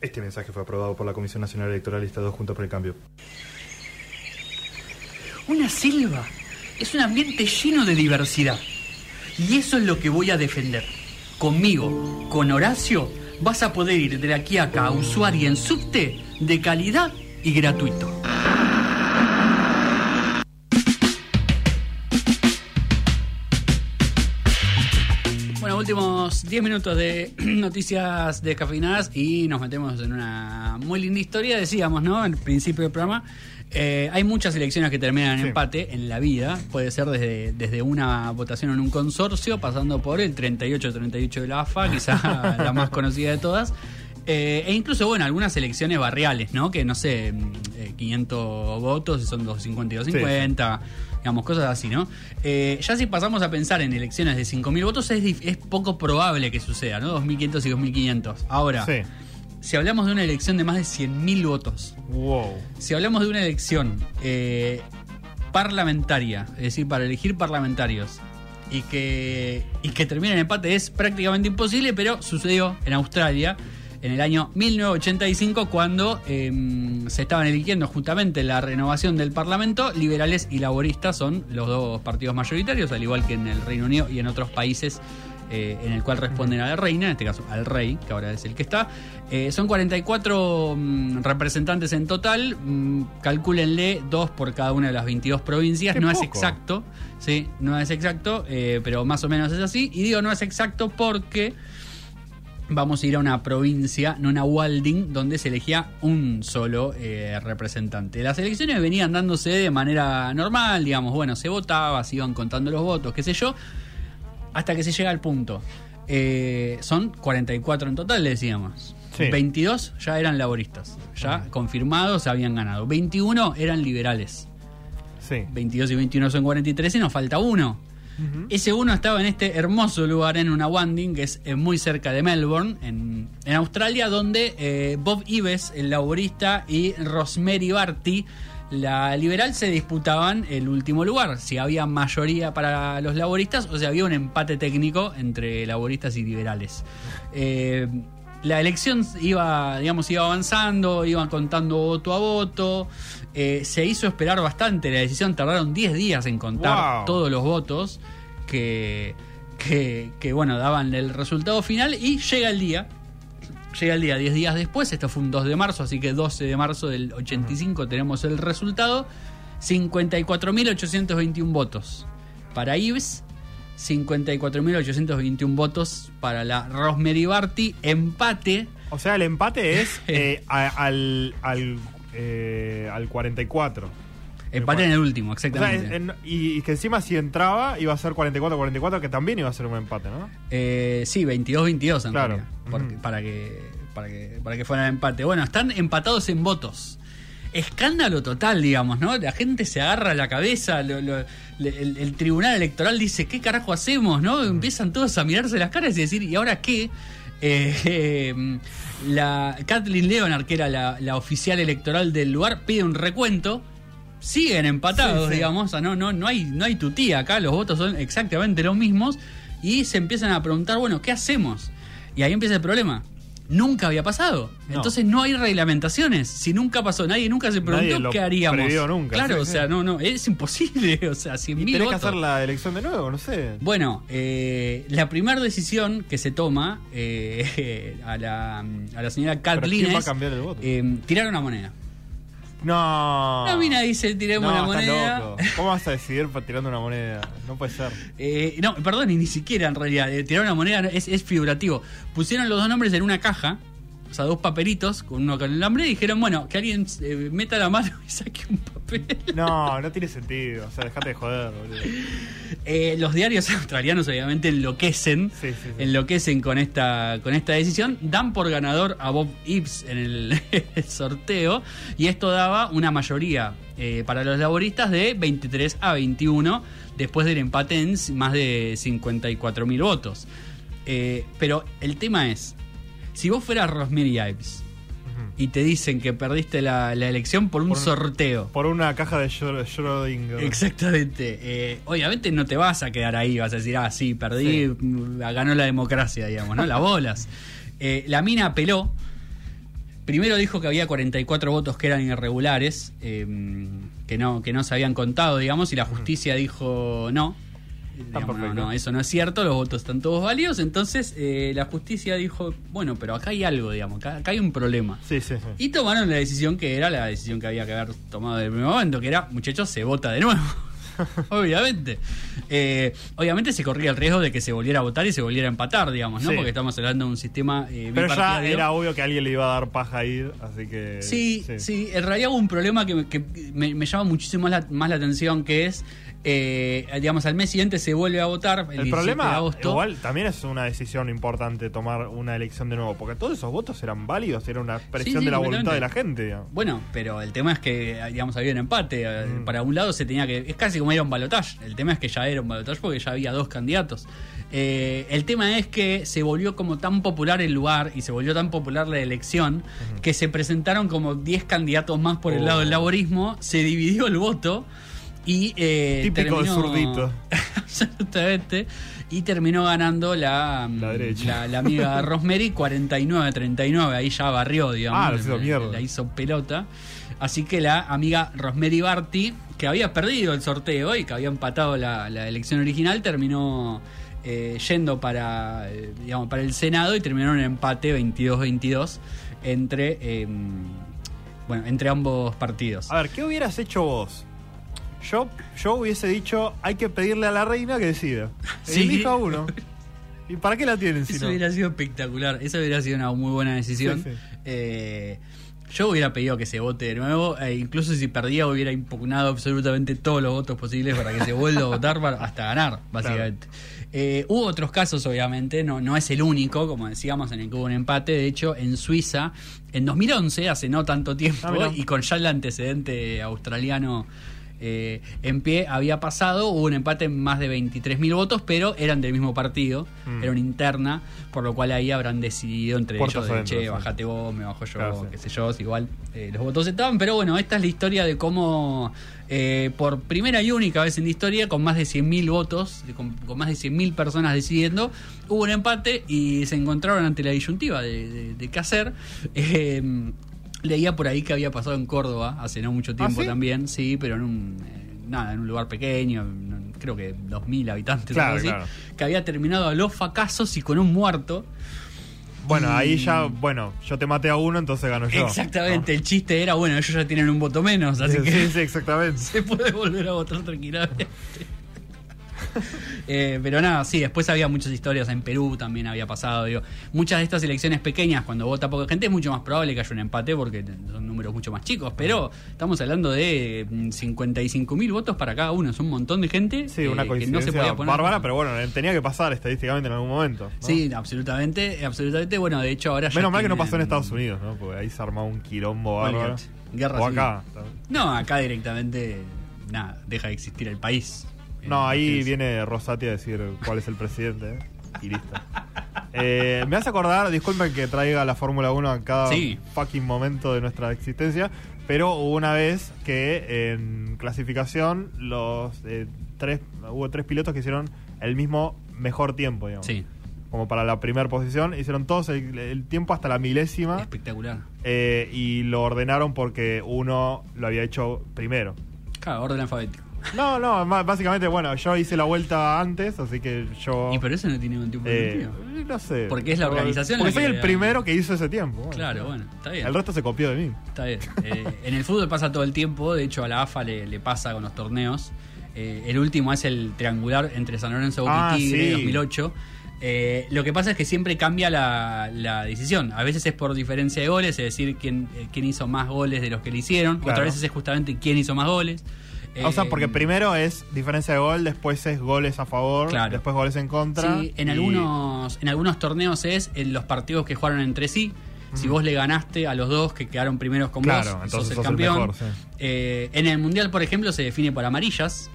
Este mensaje fue aprobado por la Comisión Nacional Electoral y Estado Juntos por el Cambio. Una selva es un ambiente lleno de diversidad. Y eso es lo que voy a defender. Conmigo, con Horacio, vas a poder ir de aquí a acá a usuario en subte de calidad y gratuito. Últimos 10 minutos de noticias descafeinadas y nos metemos en una muy linda historia. Decíamos, ¿no? Al principio del programa, eh, hay muchas elecciones que terminan en Sí. empate en la vida. Puede ser desde, desde una votación en un consorcio, pasando por el 38-38 de la AFA, quizá la más conocida de todas. Eh, e incluso, bueno, algunas elecciones barriales, ¿no? Que no sé, mm, eh, 500 votos y son 250 y 250, digamos, cosas así, ¿no? Eh, ya si pasamos a pensar en elecciones de 5.000 votos, es, es poco probable que suceda, ¿no? 2.500 y 2.500. Ahora, Sí. si hablamos de una elección de más de 100.000 votos, Wow. si hablamos de una elección eh, parlamentaria, es decir, para elegir parlamentarios, y que, y que termine en empate es prácticamente imposible, pero sucedió en Australia en el año 1985 cuando eh, se estaban eligiendo justamente la renovación del Parlamento. Liberales y laboristas son los dos partidos mayoritarios, al igual que en el Reino Unido y en otros países eh, en el cual responden a la reina, en este caso al rey, que ahora es el que está. Eh, son 44 mm, representantes en total, mm, calcúlenle dos por cada una de las 22 provincias, Qué no es exacto, sí, no es exacto, eh, pero más o menos es así. Y digo no es exacto porque vamos a ir a una provincia, no una Walding, donde se elegía un solo eh, representante. Las elecciones venían dándose de manera normal, digamos, bueno, se votaba, se iban contando los votos, qué sé yo, hasta que se llega al punto. Eh, son 44 en total, le decíamos. Sí. 22 ya eran laboristas, ya confirmados, habían ganado. 21 eran liberales. Sí. 22 y 21 son 43 y nos falta uno. Ese uno estaba en este hermoso lugar, en una Wanding, que es eh, muy cerca de Melbourne, en, en Australia, donde eh, Bob Ives, el laborista, y Rosemary Barty, la liberal, se disputaban el último lugar. Si había mayoría para los laboristas o si había un empate técnico entre laboristas y liberales. Eh, la elección iba, digamos, iba avanzando, iban contando voto a voto. eh, se hizo esperar bastante la decisión, tardaron 10 días en contar Wow. todos los votos que, que, que, bueno, daban el resultado final y llega el día. Llega el día 10 días después, esto fue un 2 de marzo, así que 12 de marzo del 85 tenemos el resultado. 54.821 votos para Ives, 54.821 votos para la Rosemary Barty, empate. O sea, el empate es eh, a- al, al, eh, al 44. Empate en el último, O sea, exactamente. en- y, y que encima si entraba iba a ser 44-44, que también iba a ser un empate, ¿no? Eh, sí, 22-22 en Claro. realidad, porque- Ujú. para, que, para, que, para que fuera empate. Bueno, están empatados en votos. Escándalo total, digamos, ¿no? La gente se agarra la cabeza, lo- lo- el, el tribunal electoral dice, ¿qué carajo hacemos? ¿no? Empiezan todos a mirarse las caras y decir, ¿y ahora qué? Eh, eh, la Kathleen Leonard, que era la, la oficial electoral del lugar, pide un recuento. Siguen empatados, Sí, sí. digamos. O sea, no, no, no hay, no hay tutía acá, los votos son exactamente los mismos. Y se empiezan a preguntar, bueno, ¿qué hacemos? Y ahí empieza el problema. Nunca había pasado. No. Entonces no hay reglamentaciones. Si nunca pasó, nadie nunca se Nadie preguntó lo qué haríamos. nunca, Claro, sí, o sí. sea, no, no, es imposible. O sea, 100 Y mil tenés que votos. hacer la elección de nuevo, no sé. Bueno, eh, la primera decisión que se toma eh, a, la, a la señora ¿Pero Kathleen quién va a es cambiar el voto? eh, tirar una moneda. No. La mina dice, tiremos no, una moneda. loco. ¿Cómo vas a decidir tirando una moneda? No puede ser. Eh, no, perdón, y ni siquiera en realidad. eh, tirar una moneda es, es figurativo. Pusieron los dos nombres en una caja, o sea, dos papelitos, con uno con el nombre, y dijeron, bueno, que alguien eh, meta la mano y saque un papel. No, no tiene sentido. O sea, dejate de joder, boludo. Eh, los diarios australianos obviamente enloquecen, Sí, sí, sí. enloquecen con esta, con esta decisión, dan por ganador a Bob Ives en el, el sorteo y esto daba una mayoría eh, para los laboristas de 23 a 21 después del empate en más de 54 mil votos. Eh, pero el tema es, si vos fueras Rosemary Ives y te dicen que perdiste la, la elección por un Por un- sorteo, Por una caja de Schrö- Schrödinger. Exactamente. Eh, obviamente no te vas a quedar ahí, vas a decir, ah, sí, perdí, mm, ganó la democracia, digamos, ¿no? Las bolas. Eh, la mina apeló. primero dijo que había 44 votos que eran irregulares, eh, que, no, que no se habían contado, digamos, y la justicia dijo no. Digamos, no, no, eso no es cierto, los votos están todos válidos. Entonces eh, la justicia dijo, bueno, pero acá hay algo, digamos, acá, acá hay un problema. Sí, sí, sí. Y tomaron la decisión que era la decisión que había que haber tomado desde el primer momento, que era, muchachos, se vota de nuevo. obviamente. Eh, obviamente se corría el riesgo de que se volviera a votar y se volviera a empatar, digamos, ¿no? Sí. Porque estamos hablando de un sistema eh, Pero ya era obvio que alguien le iba a dar paja a ir, así que. Sí, sí, en realidad hubo un problema que, me- que me, me llama muchísimo más la, más la atención, que es, eh, digamos, al mes siguiente se vuelve a votar, el, El 17 de problema, agosto. igual, también es una decisión importante tomar una elección de nuevo, porque todos esos votos eran válidos, era una expresión Sí, sí, de la voluntad de la gente. digamos. Bueno, pero el tema es que, digamos, había un empate. eh, Mm. Para un lado se tenía que. Es casi como ir a un balotaje. El tema es que ya era un balotaje porque ya había dos candidatos. Eh, el tema es que se volvió como tan popular el lugar y se volvió tan popular la elección que se presentaron como 10 candidatos más por el Oh. lado del laborismo. Se dividió el voto y. eh, Típico terminó- zurdito. Absolutamente. Y terminó ganando la, La derecha. la, la amiga Rosemary 49-39. Ahí ya barrió, digamos. Ah, la hizo la- mierda. la hizo pelota. Así que la amiga Rosemary Barty, que había perdido el sorteo y que había empatado la, la elección original, terminó eh, yendo para, eh, digamos, para el Senado y terminó en empate 22-22 entre, eh, bueno, entre ambos partidos. A ver, ¿qué hubieras hecho vos? Yo, yo hubiese dicho, hay que pedirle a la reina que decida. Sí. Elija uno. ¿Y para qué la tienen si Eso no? hubiera sido espectacular. Esa hubiera sido una muy buena decisión. Sí, sí. Eh, yo hubiera pedido que se vote de nuevo. e incluso si perdía, hubiera impugnado absolutamente todos los votos posibles para que se vuelva a votar para- hasta ganar, básicamente. Eh, hubo otros casos, obviamente. No, no es el único, como decíamos, en el que hubo un empate. De hecho, en Suiza, en 2011, hace no tanto tiempo, Ah, y con ya el antecedente australiano. Eh, en pie había pasado, hubo un empate en más de 23.000 votos, pero eran del mismo partido, Mm. era una interna, por lo cual ahí habrán decidido entre Puertas ellos de, adentro, che, sí. vos, me bajo yo, Claro, sí. qué sé yo, igual eh, los votos estaban, pero bueno, esta es la historia de cómo eh, por primera y única vez en la historia, con más de 100.000 votos, con, con más de 100.000 personas decidiendo, hubo un empate y se encontraron ante la disyuntiva de, de- de qué hacer. Leía por ahí que había pasado en Córdoba hace no mucho tiempo ¿Ah, sí? también, sí, pero en un, eh, nada, en un lugar pequeño, creo que 2.000 habitantes, Claro, algo así, claro. que había terminado a los facazos y con un muerto. Bueno, Y- ahí ya, bueno, yo te maté a uno, entonces gano yo. Exactamente, el chiste era, bueno, ellos ya tienen un voto menos, ¿no? así Sí, que sí, sí, exactamente. se puede volver a votar tranquilamente. Eh, pero nada, sí, después había muchas historias en Perú también había pasado. Digo, muchas de estas elecciones pequeñas, cuando vota poca gente, es mucho más probable que haya un empate porque son números mucho más chicos. Pero estamos hablando de 55 mil votos para cada uno, es un montón de gente Sí, eh, una que no coincidencia se podía poner. bárbara, pero bueno, tenía que pasar estadísticamente en algún momento. ¿no? Sí, absolutamente, absolutamente. Bueno, de hecho ahora ya Menos mal que no pasó en Estados Unidos, ¿no? Porque ahí se armó un quilombo bárbaro. Guerra o acá. No, acá directamente, nada, deja de existir el país. No, ahí viene Rosati a decir cuál es el presidente. ¿eh? Y listo. Eh, me hace acordar, disculpen que traiga la Fórmula 1 a cada Sí. fucking momento de nuestra existencia, pero hubo una vez que en clasificación los eh, tres hubo tres pilotos que hicieron el mismo mejor tiempo, digamos. Sí, Como para la primera posición, hicieron todos el, el tiempo hasta la milésima espectacular. eh, y lo ordenaron porque uno lo había hecho primero. Claro, orden alfabético. No, no, básicamente, bueno, yo hice la vuelta antes, así que yo... Y pero eso no tiene ningún tipo de eh, sentido. no sé. Porque es la organización Porque la soy el primero que hizo ese tiempo. bueno. Claro, bueno, está bien. El resto se copió de mí. Está bien. Eh, en el fútbol pasa todo el tiempo, de hecho a la AFA le, le pasa con los torneos. Eh, el último es el triangular entre San Lorenzo Boca Ah, y Tigre sí. 2008. Eh, lo que pasa es que siempre cambia la, la decisión. A veces es por diferencia de goles, es decir, quién, eh, quién hizo más goles de los que le hicieron. Claro. Otras veces es justamente quién hizo más goles. O sea, Eh, porque primero es diferencia de gol, después es goles a favor, Claro. después goles en contra. Sí, en y- algunos, en algunos torneos es en los partidos que jugaron entre sí. Si vos le ganaste a los dos que quedaron primeros con Claro, vos, entonces sos el sos el campeón. mejor, sí. Eh, en el mundial, por ejemplo, se define por amarillas.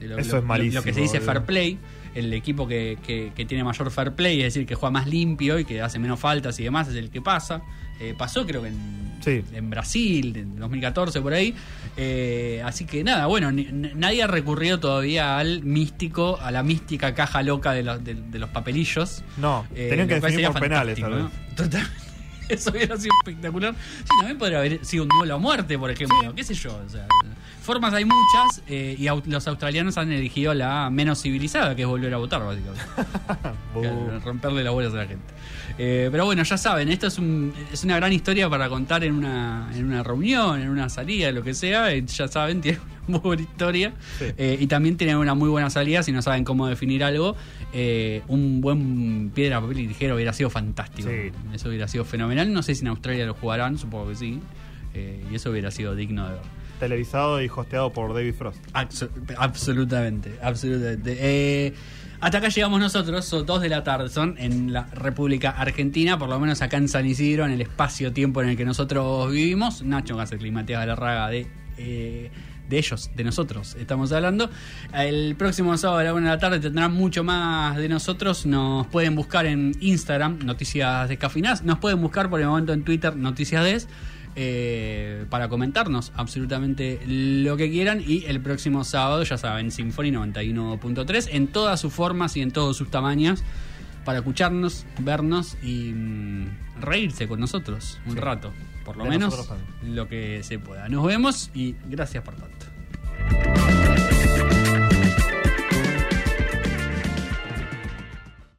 Lo, Eso lo- es malísimo, Lo que se dice fair play. El equipo que, que- que tiene mayor fair play, es decir, que juega más limpio y que hace menos faltas y demás, es el que pasa. Eh, pasó, creo que en, Sí. en Brasil, en 2014, por ahí. Eh, así que nada, bueno, ni- nadie ha recurrido todavía al místico, a la mística caja loca de, los- de- de los papelillos. No, Eh, tenían que definir por penales, tal vez. fantástico, ¿no? Total- Eso hubiera sido espectacular. Sí, también podría haber sido un duelo a muerte, por ejemplo. ¿Qué sé yo? O sea, formas hay muchas eh, y au- los australianos han elegido la menos civilizada, que es volver a votar, básicamente. Romperle las bolas a la gente. Eh, pero bueno, ya saben, esto es, un- es una gran historia para contar en una, en una reunión, en una salida, lo que sea. Eh, ya saben, tiene muy buena historia. Sí. Eh, y también tiene una muy buena salida si no saben cómo definir algo. eh, un buen piedra, papel y tijera hubiera sido fantástico. Sí. Eso hubiera sido fenomenal. No sé si en Australia lo jugarán, supongo que sí. Eh, y eso hubiera sido digno de ver. Televisado y hosteado por David Frost. Abso- absolutamente, absolutamente. Hasta acá llegamos nosotros, son dos de la tarde, son en la República Argentina, por lo menos acá en San Isidro, en el espacio-tiempo en el que nosotros vivimos. Nacho y Matías Galarraga de, eh, de ellos, de nosotros, estamos hablando. El próximo sábado a la una de la tarde tendrán mucho más de nosotros. Nos pueden buscar en Instagram, Noticias Descafinadas. Nos pueden buscar por el momento en Twitter, Noticias Des eh, para comentarnos absolutamente lo que quieran. Y el próximo sábado, ya saben, Symphony 91.3 en todas sus formas y en todos sus tamaños. Para escucharnos, vernos y mm, reírse con nosotros un Sí. rato. Por lo De menos lo que se pueda. Nos vemos y gracias por todo.